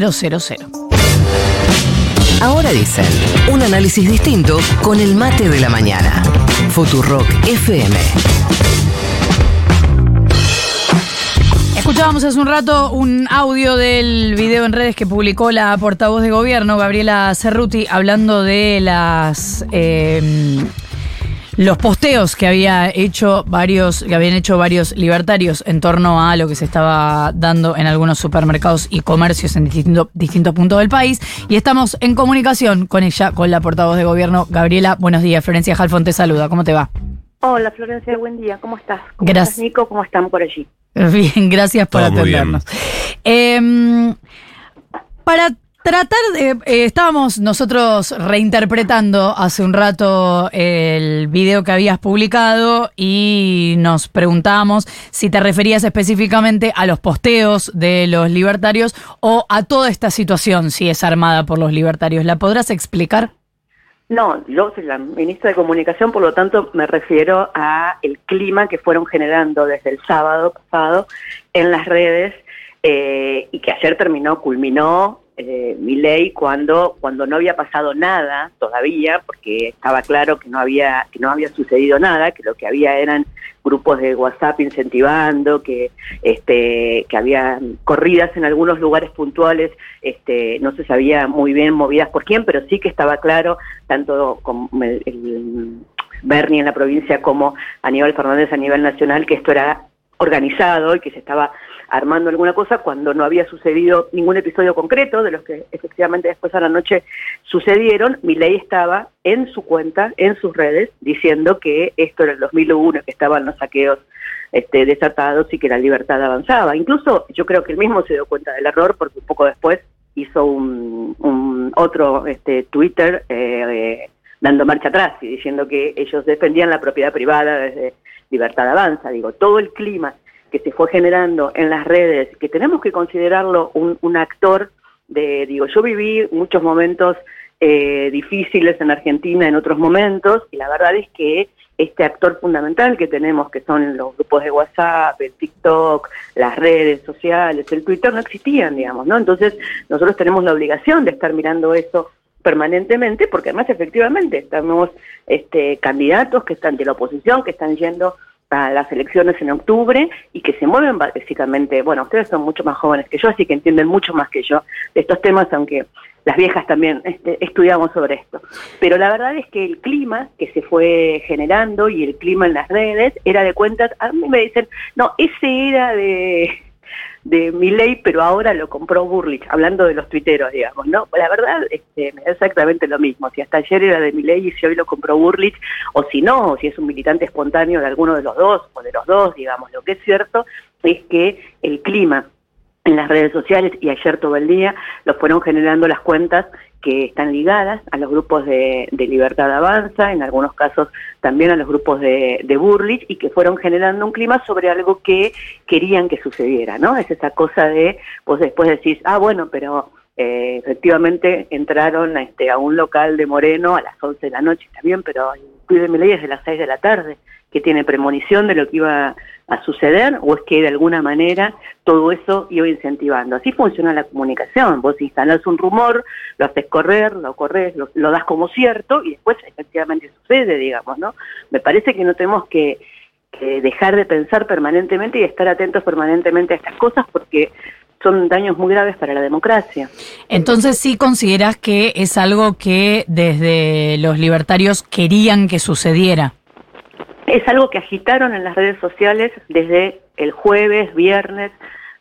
000. Ahora dicen, un análisis distinto con el mate de la mañana. Futurock FM. Escuchábamos hace un rato un audio del video en redes que publicó la portavoz de gobierno, Gabriela Cerruti, hablando de las eh, los posteos que había hecho varios, que habían hecho varios libertarios en torno a lo que se estaba dando en algunos supermercados y comercios en distinto, distintos puntos del país. Y estamos en comunicación con ella, con la portavoz de gobierno, Gabriela. Buenos días, Florencia Jalfón te saluda. ¿Cómo te va? Hola Florencia, buen día. ¿Cómo estás? ¿Cómo Gracias. estás, Nico? ¿Cómo están por allí? Bien, gracias por Todo muy bien. atendernos. Em, para tratar de. eh, estábamos nosotros reinterpretando hace un rato el video que habías publicado y nos preguntábamos si te referías específicamente a los posteos de los libertarios o a toda esta situación, si es armada por los libertarios. ¿La podrás explicar? No, yo soy la ministra de Comunicación, por lo tanto me refiero a el clima que fueron generando desde el sábado pasado en las redes eh, y que ayer terminó, culminó eh, mi ley cuando cuando no había pasado nada todavía, porque estaba claro que no había que no había sucedido nada, que lo que había eran grupos de WhatsApp incentivando, que este que había corridas en algunos lugares puntuales, este no se sabía muy bien movidas por quién, pero sí que estaba claro tanto como el Bernie en la provincia como Aníbal Fernández a nivel nacional que esto era organizado y que se estaba armando alguna cosa cuando no había sucedido ningún episodio concreto de los que efectivamente después a la noche sucedieron, mi ley estaba en su cuenta, en sus redes, diciendo que esto era el 2001, que estaban los saqueos este, desatados y que la libertad avanzaba. Incluso yo creo que él mismo se dio cuenta del error porque un poco después hizo un, un otro este, Twitter eh, eh, dando marcha atrás y diciendo que ellos defendían la propiedad privada desde Libertad Avanza. Digo, todo el clima que se fue generando en las redes, que tenemos que considerarlo un, actor de, digo, yo viví muchos momentos eh, difíciles en Argentina en otros momentos, y la verdad es que este actor fundamental que tenemos, que son los grupos de WhatsApp, el TikTok, las redes sociales, el Twitter, no existían, digamos, ¿no? Entonces, nosotros tenemos la obligación de estar mirando eso permanentemente, porque además efectivamente estamos este, candidatos que están de la oposición, que están yendo a las elecciones en octubre y que se mueven básicamente, bueno, ustedes son mucho más jóvenes que yo, así que entienden mucho más que yo de estos temas, aunque las viejas también este, estudiamos sobre esto. Pero la verdad es que el clima que se fue generando y el clima en las redes era de cuentas, a mí me dicen, no, ese era de de mi ley, pero ahora lo compró Burlich, hablando de los tuiteros, digamos, ¿no? La verdad, este, exactamente lo mismo. Si hasta ayer era de mi ley y si hoy lo compró Burlich, o si no, o si es un militante espontáneo de alguno de los dos, o de los dos, digamos, lo que es cierto es que el clima en las redes sociales y ayer todo el día lo fueron generando las cuentas que están ligadas a los grupos de, de Libertad Avanza, en algunos casos también a los grupos de, de Burlich, y que fueron generando un clima sobre algo que querían que sucediera, ¿no? Es esa cosa de, pues después decís, ah, bueno, pero eh, efectivamente entraron este, a un local de Moreno a las 11 de la noche, bien, pero cuide mi ley de las 6 de la tarde, que tiene premonición de lo que iba a suceder o es que de alguna manera todo eso iba incentivando. Así funciona la comunicación. Vos instalás un rumor, lo haces correr, lo corres, lo, lo das como cierto y después efectivamente sucede, digamos, ¿no? Me parece que no tenemos que dejar de pensar permanentemente y estar atentos permanentemente a estas cosas porque son daños muy graves para la democracia. Entonces sí consideras que es algo que desde los libertarios querían que sucediera. Es algo que agitaron en las redes sociales desde el jueves, viernes,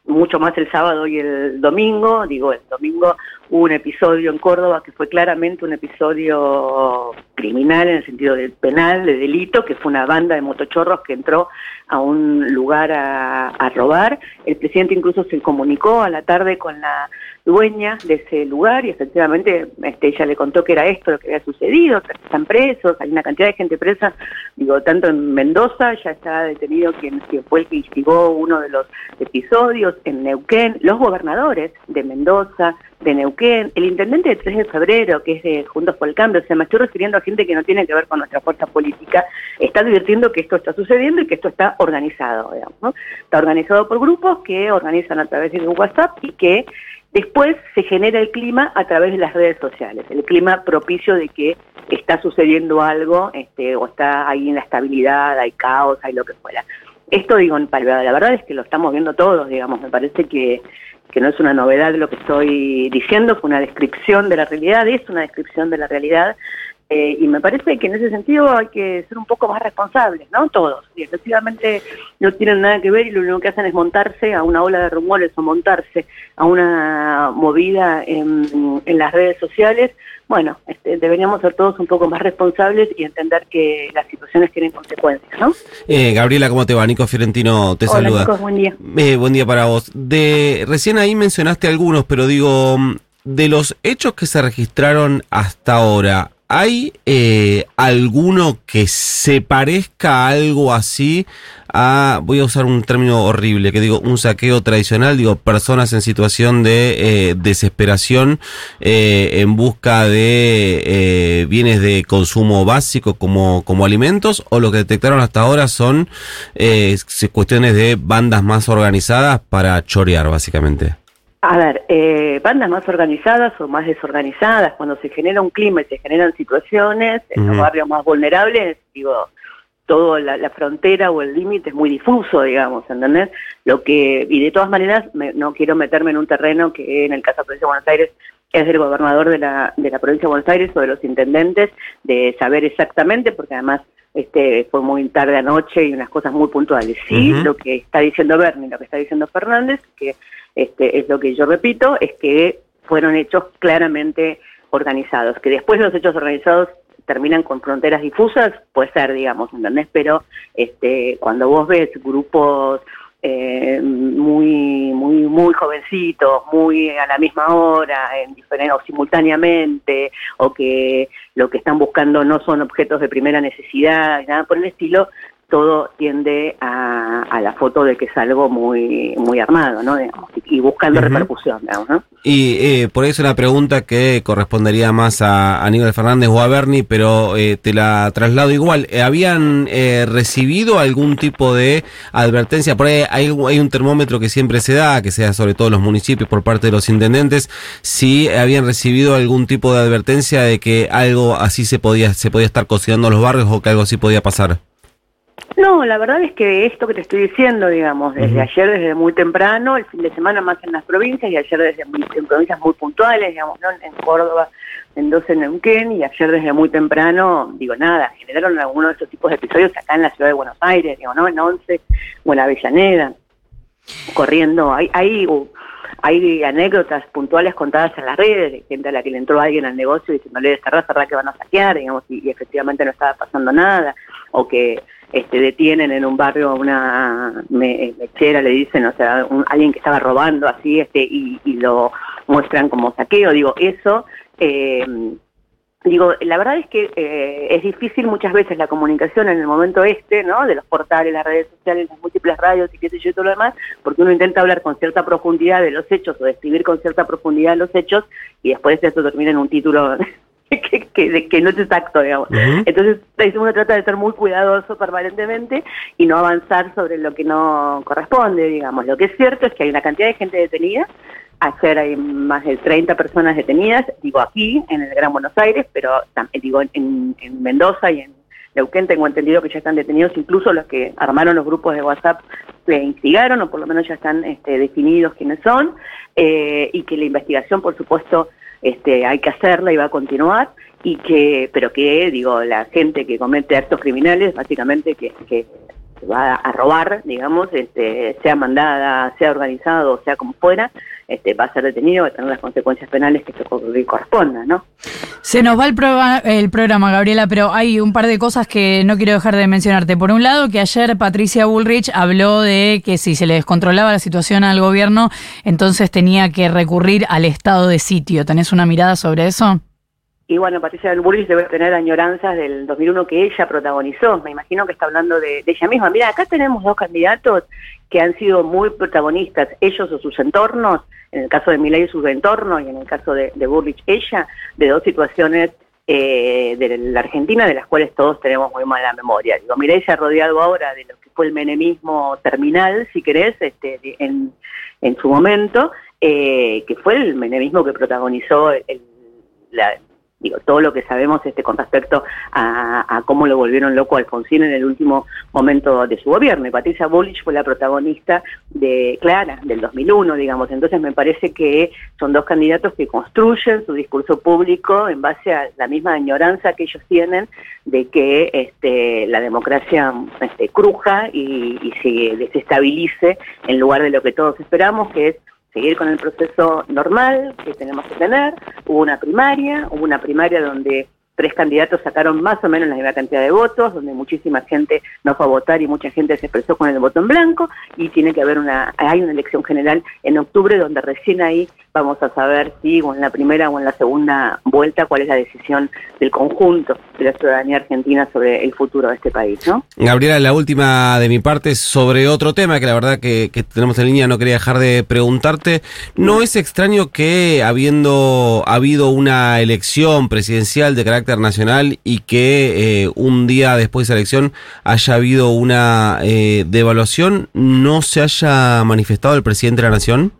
mucho más el sábado y el domingo. Digo, el domingo hubo un episodio en Córdoba que fue claramente un episodio criminal en el sentido del penal, de delito, que fue una banda de motochorros que entró a un lugar a, robar. El presidente incluso se comunicó a la tarde con la dueña de ese lugar y efectivamente este, ella le contó que era esto lo que había sucedido, están presos, hay una cantidad de gente presa, digo, tanto en Mendoza ya está detenido quien, quien fue el que instigó uno de los episodios, en Neuquén, los gobernadores de Mendoza, de Neuquén, el intendente de 3 de febrero, que es de Juntos por el Cambio, o sea, me estoy refiriendo a gente que no tiene que ver con nuestra fuerza política, está advirtiendo que esto está sucediendo y que esto está organizado, digamos, ¿no? Está organizado por grupos que organizan a través de un WhatsApp y que Después se genera el clima a través de las redes sociales, el clima propicio de que está sucediendo algo este, o está ahí en la estabilidad, hay caos, hay lo que fuera. Esto digo, la verdad es que lo estamos viendo todos, digamos, me parece que, que no es una novedad lo que estoy diciendo, fue una descripción de la realidad, es una descripción de la realidad, eh, y me parece que en ese sentido hay que ser un poco más responsables, ¿no? Todos. Y efectivamente no tienen nada que ver y lo único que hacen es montarse a una ola de rumores o montarse a una movida en, las redes sociales. Bueno, este, deberíamos ser todos un poco más responsables y entender que las situaciones tienen consecuencias, ¿no? Eh, Gabriela, ¿cómo te va? Nico Fiorentino te Hola, saluda. Nico, buen día. Eh, buen día para vos. De recién ahí mencionaste algunos, pero digo, de los hechos que se registraron hasta ahora, ¿Hay eh, alguno que se parezca a algo así a, voy a usar un término horrible, que digo, un saqueo tradicional, digo, personas en situación de eh, desesperación eh, en busca de eh, bienes de consumo básico como, como alimentos, o lo que detectaron hasta ahora son eh, cuestiones de bandas más organizadas para chorear, básicamente? A ver, eh, bandas más organizadas o más desorganizadas, cuando se genera un clima y se generan situaciones en los barrios más vulnerables, digo, todo la, la frontera o el límite es muy difuso, digamos, ¿entendés? Lo que, y de todas maneras, me- no quiero meterme en un terreno que en el caso de la provincia de Buenos Aires es del gobernador de la, de la provincia de Buenos Aires o de los intendentes, de saber exactamente, porque además este fue muy tarde anoche y unas cosas muy puntuales. Sí, lo que está diciendo Bernie, lo que está diciendo Fernández, que este, es lo que yo repito, es que fueron hechos claramente organizados. Que después los hechos organizados terminan con fronteras difusas, puede ser, digamos, ¿entendés? Pero este, cuando vos ves grupos eh, muy, muy, muy jovencitos, muy a la misma hora, en diferentes, o simultáneamente, o que lo que están buscando no son objetos de primera necesidad, nada por el estilo, todo tiende a, a la foto de que es algo muy muy armado, ¿no? Digamos, y, buscando repercusión, digamos, ¿no? Y eh, por eso una pregunta que correspondería más a Aníbal Fernández o a Bernie, pero eh, te la traslado igual. Eh, ¿Habían eh, recibido algún tipo de advertencia? Por ahí hay, hay un termómetro que siempre se da, que sea sobre todo en los municipios por parte de los intendentes, si habían recibido algún tipo de advertencia de que algo así se podía, se podía estar cocinando en los barrios o que algo así podía pasar. No, la verdad es que esto que te estoy diciendo, digamos, desde ayer, desde muy temprano, el fin de semana más en las provincias, y ayer desde muy, en provincias muy puntuales, digamos, ¿no? en Córdoba, Mendoza, en Neuquén, y ayer desde muy temprano, digo, nada, generaron algunos de estos tipos de episodios acá en la ciudad de Buenos Aires, digo, ¿no? En Once o en Avellaneda, corriendo, hay, hay, uh, hay anécdotas puntuales contadas en las redes, de gente a la que le entró alguien al negocio diciéndole, cerrá, cerrá que van a saquear, digamos, y, y efectivamente no estaba pasando nada, o que este, detienen en un barrio a una me- mechera, le dicen, o sea, un- alguien que estaba robando así, este, y, y lo muestran como saqueo, digo, eso, eh, digo, la verdad es que eh, es difícil muchas veces la comunicación en el momento este, ¿no? De los portales, las redes sociales, las múltiples radios y qué sé yo y todo lo demás, porque uno intenta hablar con cierta profundidad de los hechos o describir con cierta profundidad los hechos y después eso termina en un título que, que, que no es exacto, digamos. Ujú. Entonces uno trata de ser muy cuidadoso permanentemente y no avanzar sobre lo que no corresponde, digamos. Lo que es cierto es que hay una cantidad de gente detenida. Ayer hay más de 30 personas detenidas, digo aquí, en el Gran Buenos Aires, pero tam- digo en, en Mendoza y en Neuquén tengo entendido que ya están detenidos incluso los que armaron los grupos de WhatsApp que instigaron, o por lo menos ya están este, definidos quiénes son, eh, y que la investigación, por supuesto, este, hay que hacerla y va a continuar, y que, pero que, digo, la gente que comete actos criminales, básicamente que, va a robar, digamos, este, sea mandada, sea organizado, sea como fuera, este, va a ser detenido, va a tener las consecuencias penales que, que correspondan, ¿no? Se nos va el, el programa, Gabriela, pero hay un par de cosas que no quiero dejar de mencionarte. Por un lado, que ayer Patricia Bullrich habló de que si se le descontrolaba la situación al gobierno, entonces tenía que recurrir al estado de sitio. ¿Tenés una mirada sobre eso? Y bueno, Patricia del Burris debe tener añoranzas del 2001 que ella protagonizó. Me imagino que está hablando de, ella misma. Mira, acá tenemos dos candidatos que han sido muy protagonistas, ellos o sus entornos, en el caso de Milei sus entornos y en el caso de, de Burrich ella, de dos situaciones eh, de la Argentina de las cuales todos tenemos muy mala memoria. Digo, Milei se ha rodeado ahora de lo que fue el menemismo terminal, si querés, este, en, en su momento, eh, que fue el menemismo que protagonizó el, la, digo, todo lo que sabemos este con respecto a, cómo lo volvieron loco Alfonsín en el último momento de su gobierno. Y Patricia Bullich fue la protagonista de Clara, del 2001, digamos. Entonces me parece que son dos candidatos que construyen su discurso público en base a la misma añoranza que ellos tienen de que este, la democracia este, cruja y se desestabilice en lugar de lo que todos esperamos, que es seguir con el proceso normal que tenemos que tener. Hubo una primaria, hubo una primaria donde tres candidatos sacaron más o menos la misma cantidad de votos, donde muchísima gente no fue a votar y mucha gente se expresó con el voto en blanco, y tiene que haber una, hay una elección general en octubre donde recién ahí vamos a saber si o en la primera o en la segunda vuelta cuál es la decisión del conjunto de la ciudadanía argentina sobre el futuro de este país, ¿no? Gabriela, la última de mi parte sobre otro tema que la verdad que, que tenemos en línea no quería dejar de preguntarte. ¿No es extraño que habiendo habido una elección presidencial de carácter nacional y que eh, un día después de esa elección haya habido una eh, devaluación, no se haya manifestado el presidente de la Nación?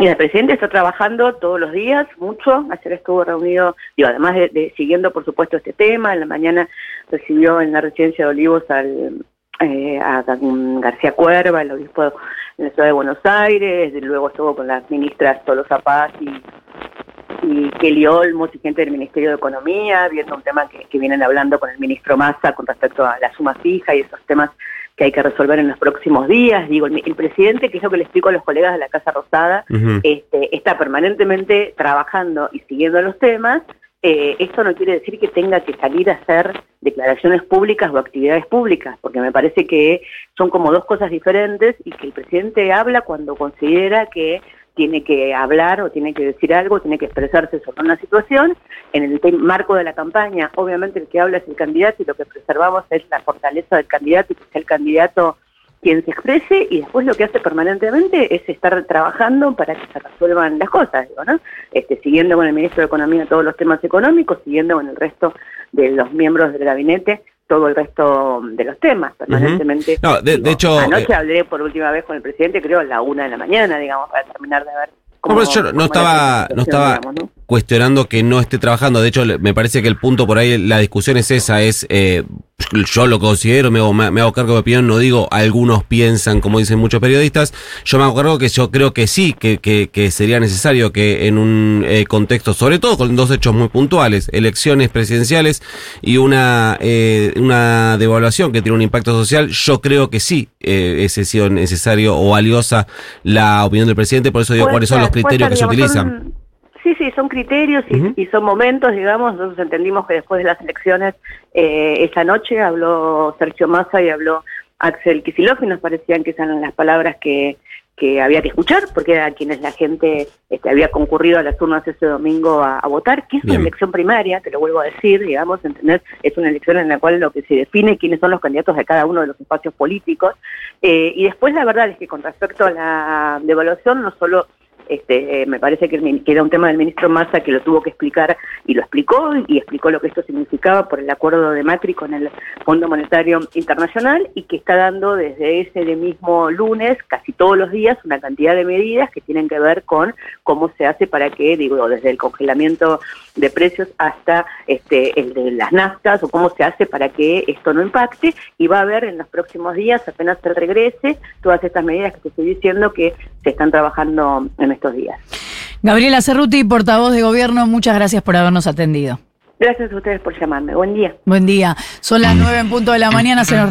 Mira, el presidente está trabajando todos los días, mucho. Ayer estuvo reunido, digo, además de, siguiendo, por supuesto, este tema. En la mañana recibió en la residencia de Olivos al, eh, a García Cuerva, el obispo en la ciudad de Buenos Aires. Luego estuvo con las ministras Tolosa Paz y y Kelly Olmos y gente del Ministerio de Economía, viendo un tema que, vienen hablando con el ministro Massa con respecto a la suma fija y esos temas que hay que resolver en los próximos días. Digo, el, presidente, que es lo que le explico a los colegas de la Casa Rosada, este, está permanentemente trabajando y siguiendo los temas. Eh, esto no quiere decir que tenga que salir a hacer declaraciones públicas o actividades públicas, porque me parece que son como dos cosas diferentes y que el presidente habla cuando considera que tiene que hablar o tiene que decir algo, tiene que expresarse sobre una situación. En el marco de la campaña, obviamente el que habla es el candidato y lo que preservamos es la fortaleza del candidato y que sea el candidato quien se exprese y después lo que hace permanentemente es estar trabajando para que se resuelvan las cosas, digo, ¿no? Este, siguiendo con el ministro de Economía todos los temas económicos, siguiendo con el resto de los miembros del gabinete todo el resto de los temas permanentemente. No, de, hecho... Anoche eh, hablé por última vez con el presidente, creo, a la una de la mañana, digamos, para terminar de ver cómo... yo no estaba, no estaba cuestionando que no esté trabajando, de hecho me parece que el punto por ahí, la discusión es esa, es... Eh, yo lo considero, me hago, me hago cargo de opinión, no digo algunos piensan, como dicen muchos periodistas, yo me hago cargo que yo creo que sí, que, que, sería necesario que en un eh, contexto, sobre todo con dos hechos muy puntuales, elecciones presidenciales y una, eh, una devaluación que tiene un impacto social, yo creo que sí eh, es sido necesario o valiosa la opinión del presidente, por eso digo cuáles son los criterios que se utilizan. Sí, sí, son criterios y, son momentos, digamos. Nosotros entendimos que después de las elecciones, eh, esa noche habló Sergio Massa y habló Axel Kicillof y nos parecían que eran las palabras que, que había que escuchar, porque era quienes la gente este, había concurrido a las urnas ese domingo a, votar, que es una elección primaria, te lo vuelvo a decir, digamos, entender, es una elección en la cual lo que se define quiénes son los candidatos de cada uno de los espacios políticos. Eh, y después la verdad es que con respecto a la devaluación, no solo este, eh, me parece que, era un tema del ministro Massa que lo tuvo que explicar y lo explicó y explicó lo que esto significaba por el acuerdo de Macri con el Fondo Monetario Internacional y que está dando desde ese mismo lunes, casi todos los días, una cantidad de medidas que tienen que ver con cómo se hace para que, digo, desde el congelamiento de precios hasta este, el de las naftas o cómo se hace para que esto no impacte y va a haber en los próximos días, apenas se regrese, todas estas medidas que te estoy diciendo que se están trabajando en estos días. Gabriela Cerruti, portavoz de gobierno, muchas gracias por habernos atendido. Gracias a ustedes por llamarme. Buen día. Buen día. Son las nueve en punto de la mañana. Se nos